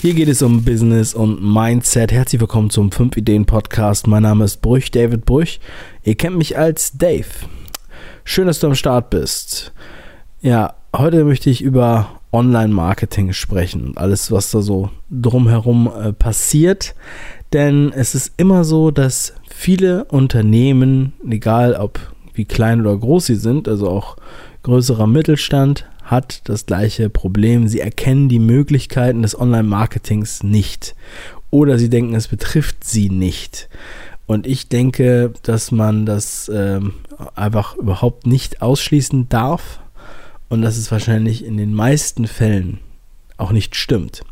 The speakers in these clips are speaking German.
Hier geht es um Business und Mindset. Herzlich willkommen zum 5 Ideen Podcast. Mein Name ist Brüch, David Brüch. Ihr kennt mich als Dave. Schön, dass du am Start bist. Ja, heute möchte ich über Online-Marketing sprechen und alles, was da so drumherum äh, passiert. Denn es ist immer so, dass viele Unternehmen, egal ob wie klein oder groß sie sind, also auch größerer Mittelstand, hat das gleiche Problem. Sie erkennen die Möglichkeiten des Online-Marketings nicht. Oder sie denken, es betrifft sie nicht. Und ich denke, dass man das ähm, einfach überhaupt nicht ausschließen darf und dass es wahrscheinlich in den meisten Fällen auch nicht stimmt.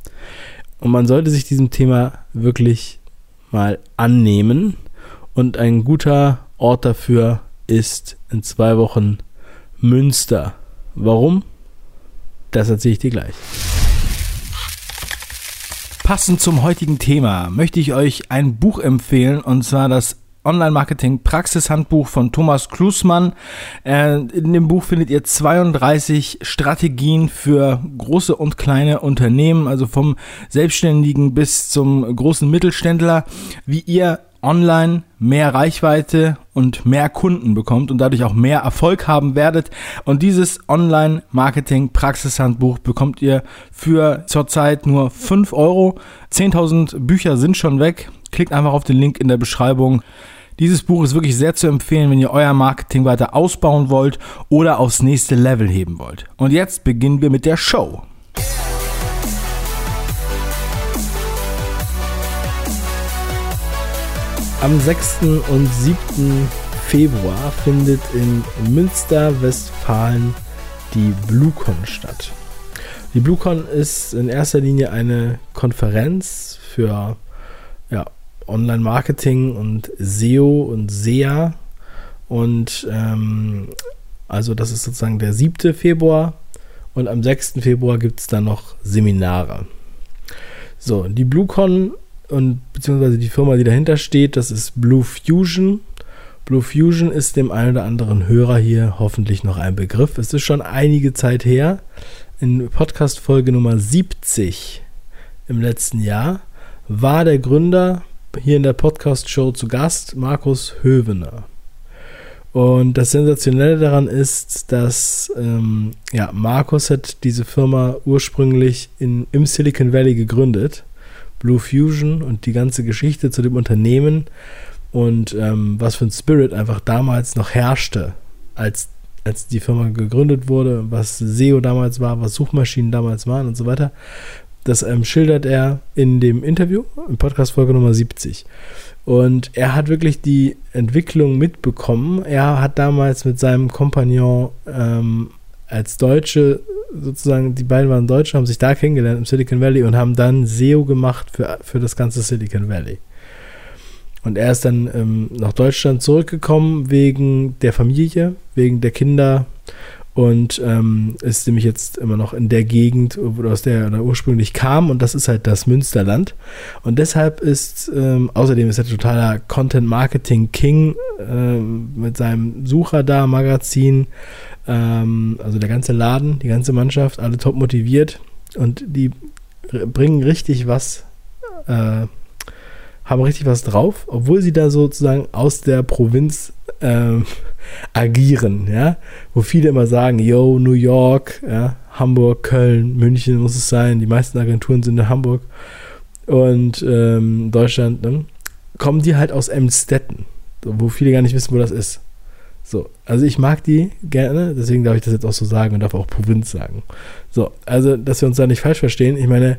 Und man sollte sich diesem Thema wirklich mal annehmen. Und ein guter Ort dafür ist in zwei Wochen Münster. Warum? Das erzähle ich dir gleich. Passend zum heutigen Thema möchte ich euch ein Buch empfehlen und zwar das Online-Marketing Praxishandbuch von Thomas Klusmann. Äh, in dem Buch findet ihr 32 Strategien für große und kleine Unternehmen, also vom Selbstständigen bis zum großen Mittelständler, wie ihr online mehr Reichweite und mehr Kunden bekommt und dadurch auch mehr Erfolg haben werdet. Und dieses Online-Marketing-Praxishandbuch bekommt ihr für zurzeit nur 5 Euro. 10.000 Bücher sind schon weg. Klickt einfach auf den Link in der Beschreibung. Dieses Buch ist wirklich sehr zu empfehlen, wenn ihr euer Marketing weiter ausbauen wollt oder aufs nächste Level heben wollt. Und jetzt beginnen wir mit der Show. Am 6. und 7. Februar findet in Münster, Westfalen die BlueCon statt. Die BlueCon ist in erster Linie eine Konferenz für ja, Online-Marketing und SEO und SEA. Und ähm, also das ist sozusagen der 7. Februar. Und am 6. Februar gibt es dann noch Seminare. So, die BlueCon und beziehungsweise die Firma, die dahinter steht, das ist Blue Fusion. Blue Fusion ist dem einen oder anderen Hörer hier hoffentlich noch ein Begriff. Es ist schon einige Zeit her. In Podcast-Folge Nummer 70 im letzten Jahr war der Gründer hier in der Podcast-Show zu Gast, Markus Hövener. Und das Sensationelle daran ist, dass ähm, ja, Markus hat diese Firma ursprünglich in, im Silicon Valley gegründet Blue Fusion und die ganze Geschichte zu dem Unternehmen und ähm, was für ein Spirit einfach damals noch herrschte, als, als die Firma gegründet wurde, was SEO damals war, was Suchmaschinen damals waren und so weiter. Das ähm, schildert er in dem Interview, in Podcast Folge Nummer 70. Und er hat wirklich die Entwicklung mitbekommen. Er hat damals mit seinem Kompagnon ähm, als Deutsche sozusagen, die beiden waren Deutsche, haben sich da kennengelernt im Silicon Valley und haben dann SEO gemacht für, für das ganze Silicon Valley. Und er ist dann ähm, nach Deutschland zurückgekommen wegen der Familie, wegen der Kinder und ähm, ist nämlich jetzt immer noch in der Gegend, aus der er ursprünglich kam. Und das ist halt das Münsterland. Und deshalb ist, ähm, außerdem ist er totaler Content Marketing King ähm, mit seinem Sucher da Magazin, ähm, also der ganze Laden, die ganze Mannschaft, alle top motiviert. Und die bringen richtig was, äh, haben richtig was drauf, obwohl sie da sozusagen aus der Provinz äh, agieren, ja, wo viele immer sagen, yo, New York, ja, Hamburg, Köln, München muss es sein, die meisten Agenturen sind in Hamburg und ähm, Deutschland, ne, kommen die halt aus Emstetten, wo viele gar nicht wissen, wo das ist. So, also ich mag die gerne, deswegen darf ich das jetzt auch so sagen und darf auch Provinz sagen. So, also, dass wir uns da nicht falsch verstehen. Ich meine,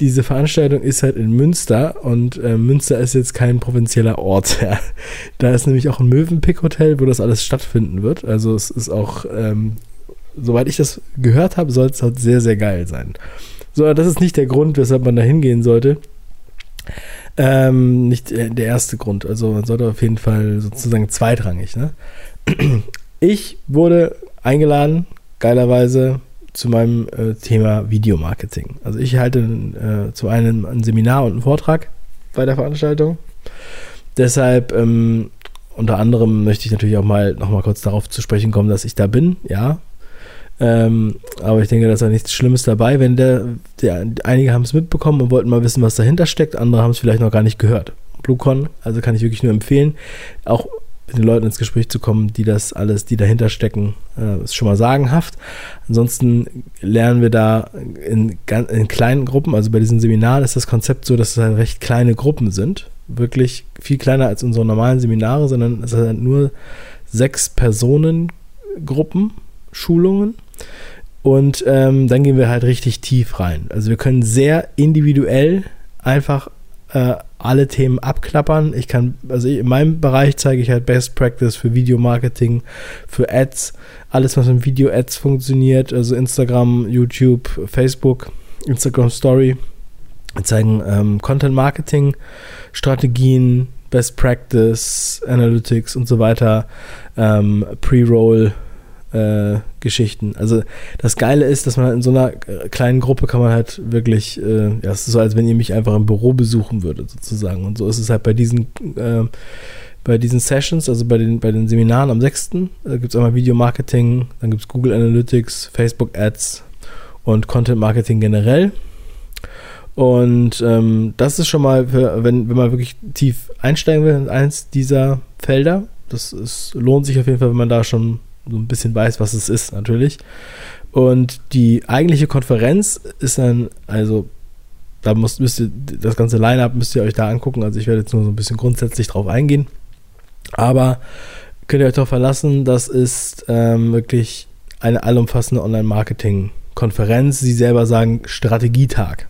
diese Veranstaltung ist halt in Münster und äh, Münster ist jetzt kein provinzieller Ort. Ja. Da ist nämlich auch ein Möwenpick-Hotel, wo das alles stattfinden wird. Also es ist auch, ähm, soweit ich das gehört habe, soll es halt sehr, sehr geil sein. So, das ist nicht der Grund, weshalb man da hingehen sollte. Ähm, nicht der erste Grund. Also man sollte auf jeden Fall sozusagen zweitrangig. Ne? Ich wurde eingeladen, geilerweise, zu meinem äh, Thema Videomarketing. Also ich halte äh, zu einem ein Seminar und einen Vortrag bei der Veranstaltung. Deshalb ähm, unter anderem möchte ich natürlich auch mal noch mal kurz darauf zu sprechen kommen, dass ich da bin, ja. Ähm, aber ich denke, da ist ja nichts Schlimmes dabei. Wenn der, der einige haben es mitbekommen und wollten mal wissen, was dahinter steckt, andere haben es vielleicht noch gar nicht gehört. BlueCon, also kann ich wirklich nur empfehlen, auch mit den Leuten ins Gespräch zu kommen, die das alles, die dahinter stecken, äh, ist schon mal sagenhaft. Ansonsten lernen wir da in, in kleinen Gruppen, also bei diesen Seminaren ist das Konzept so, dass es halt recht kleine Gruppen sind. Wirklich viel kleiner als unsere normalen Seminare, sondern es sind halt nur sechs Personengruppen, Schulungen. Und ähm, dann gehen wir halt richtig tief rein. Also wir können sehr individuell einfach äh, alle Themen abklappern. Ich kann, also in meinem Bereich zeige ich halt Best Practice für Videomarketing, für Ads, alles, was mit Video-Ads funktioniert, also Instagram, YouTube, Facebook, Instagram Story. Wir zeigen ähm, Content Marketing, Strategien, Best Practice, Analytics und so weiter, ähm, Pre-Roll, äh, Geschichten. Also das Geile ist, dass man halt in so einer äh, kleinen Gruppe kann man halt wirklich, äh, ja, es ist so, als wenn ihr mich einfach im Büro besuchen würdet, sozusagen. Und so ist es halt bei diesen, äh, bei diesen Sessions, also bei den, bei den Seminaren am 6. Da gibt es einmal Video-Marketing, dann gibt es Google Analytics, Facebook Ads und Content Marketing generell. Und ähm, das ist schon mal, für, wenn, wenn man wirklich tief einsteigen will in eins dieser Felder, das ist, lohnt sich auf jeden Fall, wenn man da schon so ein bisschen weiß, was es ist, natürlich. Und die eigentliche Konferenz ist dann, also da müsst, müsst ihr, das ganze Line-Up müsst ihr euch da angucken. Also ich werde jetzt nur so ein bisschen grundsätzlich drauf eingehen. Aber könnt ihr euch darauf verlassen, das ist ähm, wirklich eine allumfassende Online-Marketing-Konferenz. Sie selber sagen Strategietag.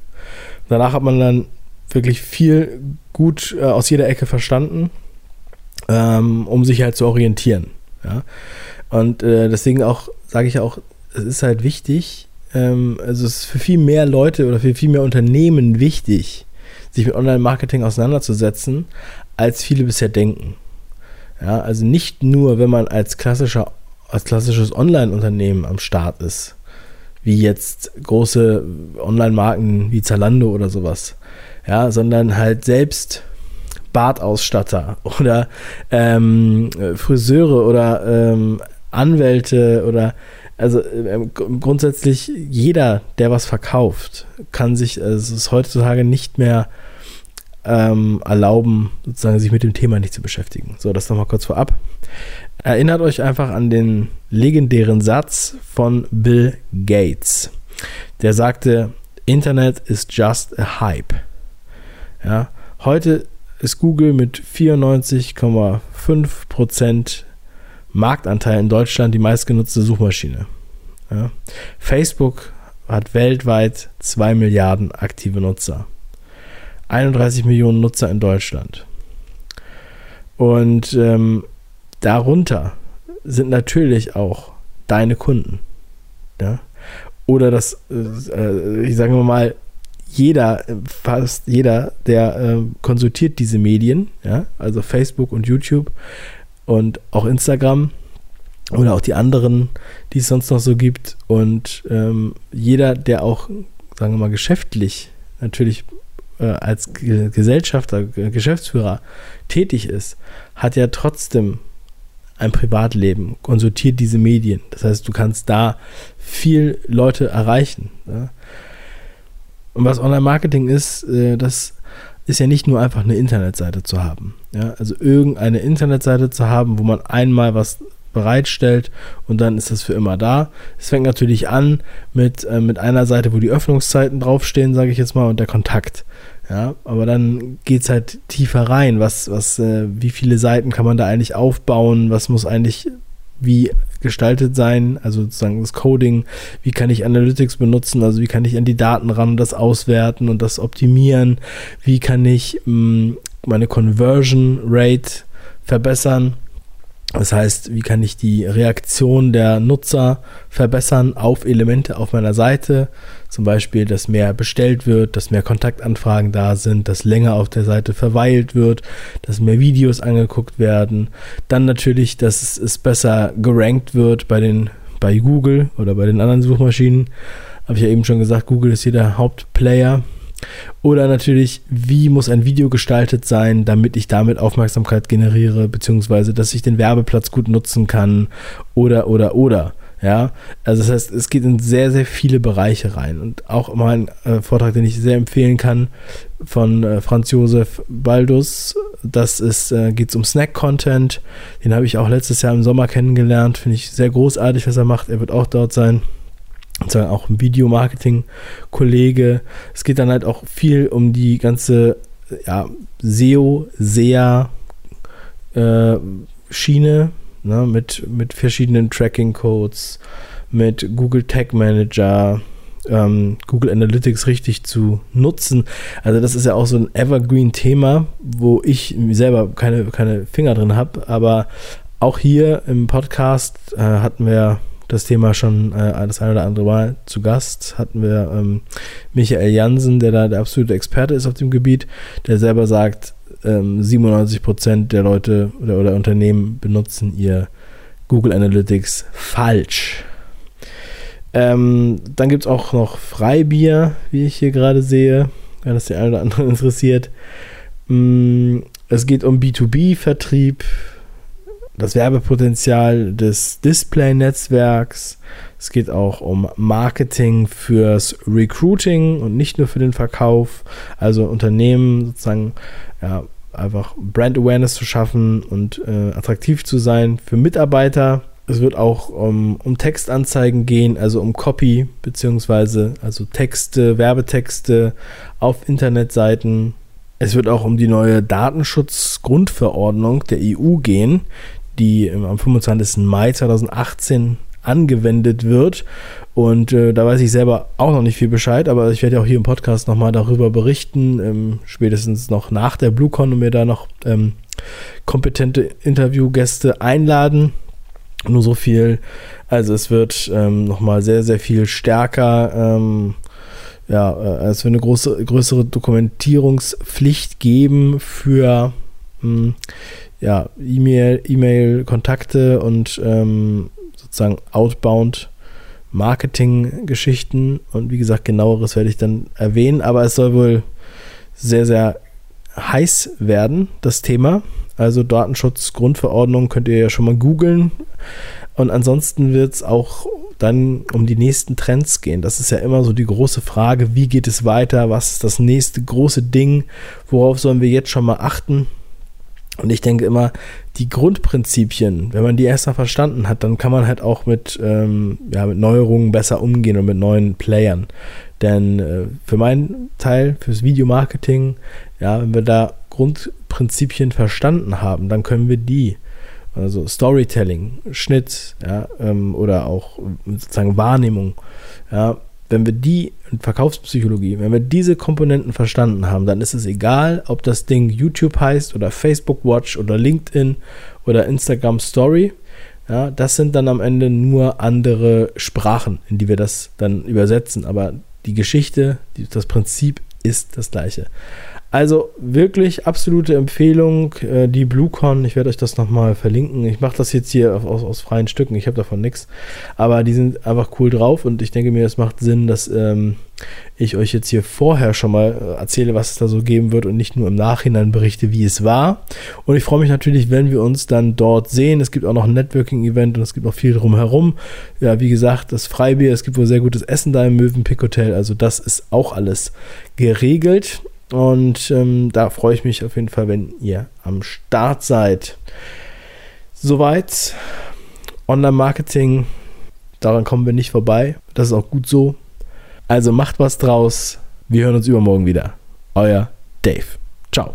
Danach hat man dann wirklich viel gut äh, aus jeder Ecke verstanden, ähm, um sich halt zu orientieren. Ja? Und äh, deswegen auch, sage ich auch, es ist halt wichtig, ähm, also es ist für viel mehr Leute oder für viel mehr Unternehmen wichtig, sich mit Online-Marketing auseinanderzusetzen, als viele bisher denken. Ja, also nicht nur, wenn man als klassischer, als klassisches Online-Unternehmen am Start ist, wie jetzt große Online-Marken wie Zalando oder sowas, ja, sondern halt selbst Bartausstatter oder ähm, Friseure oder ähm, Anwälte oder also äh, grundsätzlich jeder, der was verkauft, kann sich, also es ist heutzutage nicht mehr ähm, erlauben, sozusagen sich mit dem Thema nicht zu beschäftigen. So, das nochmal kurz vorab. Erinnert euch einfach an den legendären Satz von Bill Gates. Der sagte, Internet is just a hype. Ja, heute ist Google mit 94,5 Prozent Marktanteil in Deutschland die meistgenutzte Suchmaschine. Ja. Facebook hat weltweit 2 Milliarden aktive Nutzer. 31 Millionen Nutzer in Deutschland. Und ähm, darunter sind natürlich auch deine Kunden. Ja? Oder das, äh, ich sage mal, jeder, fast jeder, der äh, konsultiert diese Medien, ja? also Facebook und YouTube, und auch Instagram oder auch die anderen, die es sonst noch so gibt. Und ähm, jeder, der auch, sagen wir mal, geschäftlich natürlich äh, als Gesellschafter, Geschäftsführer tätig ist, hat ja trotzdem ein Privatleben, konsultiert diese Medien. Das heißt, du kannst da viel Leute erreichen. Ja? Und was Online-Marketing ist, äh, das ist ja nicht nur einfach eine Internetseite zu haben. Ja, also irgendeine Internetseite zu haben, wo man einmal was bereitstellt und dann ist das für immer da. Es fängt natürlich an mit, äh, mit einer Seite, wo die Öffnungszeiten draufstehen, sage ich jetzt mal, und der Kontakt. Ja, aber dann geht es halt tiefer rein. Was, was, äh, wie viele Seiten kann man da eigentlich aufbauen? Was muss eigentlich wie gestaltet sein, also sozusagen das Coding, wie kann ich Analytics benutzen, also wie kann ich an die Daten ran das auswerten und das optimieren, wie kann ich mh, mm, meine Conversion Rate verbessern das heißt, wie kann ich die Reaktion der Nutzer verbessern auf Elemente auf meiner Seite? Zum Beispiel, dass mehr bestellt wird, dass mehr Kontaktanfragen da sind, dass länger auf der Seite verweilt wird, dass mehr Videos angeguckt werden. Dann natürlich, dass es besser gerankt wird bei den bei Google oder bei den anderen Suchmaschinen. Habe ich ja eben schon gesagt, Google ist hier der Hauptplayer oder natürlich, wie muss ein Video gestaltet sein, damit ich damit Aufmerksamkeit generiere, beziehungsweise dass ich den Werbeplatz gut nutzen kann. Oder, oder, oder. Ja, also das heißt, es geht in sehr, sehr viele Bereiche rein. Und auch immer ein äh, Vortrag, den ich sehr empfehlen kann, von äh, Franz Josef Baldus. Das äh, geht um Snack-Content. Den habe ich auch letztes Jahr im Sommer kennengelernt. Finde ich sehr großartig, was er macht. Er wird auch dort sein. Zwar auch ein Videomarketing-Kollege. Es geht dann halt auch viel um die ganze ja, SEO, SEA äh, Schiene ne, mit, mit verschiedenen Tracking-Codes, mit Google Tag Manager, ähm, Google Analytics richtig zu nutzen. Also das ist ja auch so ein Evergreen-Thema, wo ich selber keine, keine Finger drin habe, aber auch hier im Podcast äh, hatten wir das Thema schon äh, das eine oder andere Mal zu Gast. Hatten wir ähm, Michael Jansen, der da der absolute Experte ist auf dem Gebiet, der selber sagt, ähm, 97% der Leute oder, oder Unternehmen benutzen ihr Google Analytics falsch. Ähm, dann gibt es auch noch Freibier, wie ich hier gerade sehe, wenn das der eine oder andere interessiert. Mm, es geht um B2B-Vertrieb, das Werbepotenzial des Display-Netzwerks. Es geht auch um Marketing fürs Recruiting und nicht nur für den Verkauf. Also Unternehmen sozusagen ja, einfach Brand Awareness zu schaffen und äh, attraktiv zu sein für Mitarbeiter. Es wird auch um, um Textanzeigen gehen, also um Copy, beziehungsweise also Texte, Werbetexte auf Internetseiten. Es wird auch um die neue Datenschutzgrundverordnung der EU gehen, die am 25. Mai 2018 angewendet wird. Und äh, da weiß ich selber auch noch nicht viel Bescheid, aber ich werde ja auch hier im Podcast nochmal darüber berichten, ähm, spätestens noch nach der BlueCon und mir da noch ähm, kompetente Interviewgäste einladen. Nur so viel. Also es wird ähm, nochmal sehr, sehr viel stärker. Ähm, ja, äh, es wird eine große, größere Dokumentierungspflicht geben für hm, ja, E-Mail, E-Mail-Kontakte und ähm, sozusagen Outbound Marketing-Geschichten. Und wie gesagt, genaueres werde ich dann erwähnen, aber es soll wohl sehr, sehr heiß werden, das Thema. Also Datenschutzgrundverordnung könnt ihr ja schon mal googeln. Und ansonsten wird es auch dann um die nächsten Trends gehen. Das ist ja immer so die große Frage, wie geht es weiter? Was ist das nächste große Ding? Worauf sollen wir jetzt schon mal achten? Und ich denke immer, die Grundprinzipien, wenn man die erstmal verstanden hat, dann kann man halt auch mit, ähm, ja, mit Neuerungen besser umgehen und mit neuen Playern. Denn äh, für meinen Teil, fürs Videomarketing, ja, wenn wir da Grundprinzipien verstanden haben, dann können wir die, also Storytelling, Schnitt, ja, ähm, oder auch sozusagen Wahrnehmung, ja, wenn wir die Verkaufspsychologie, wenn wir diese Komponenten verstanden haben, dann ist es egal, ob das Ding YouTube heißt oder Facebook Watch oder LinkedIn oder Instagram Story. Ja, das sind dann am Ende nur andere Sprachen, in die wir das dann übersetzen. Aber die Geschichte, das Prinzip ist das gleiche. Also wirklich absolute Empfehlung, äh, die BlueCon. Ich werde euch das nochmal verlinken. Ich mache das jetzt hier aus, aus freien Stücken. Ich habe davon nichts. Aber die sind einfach cool drauf und ich denke mir, es macht Sinn, dass ähm, ich euch jetzt hier vorher schon mal äh, erzähle, was es da so geben wird und nicht nur im Nachhinein berichte, wie es war. Und ich freue mich natürlich, wenn wir uns dann dort sehen. Es gibt auch noch ein Networking-Event und es gibt noch viel drumherum. Ja, wie gesagt, das Freibier, es gibt wohl sehr gutes Essen da im Mövenpick Hotel. Also das ist auch alles geregelt. Und ähm, da freue ich mich auf jeden Fall, wenn ihr am Start seid. Soweit. Online-Marketing, daran kommen wir nicht vorbei. Das ist auch gut so. Also macht was draus. Wir hören uns übermorgen wieder. Euer Dave. Ciao.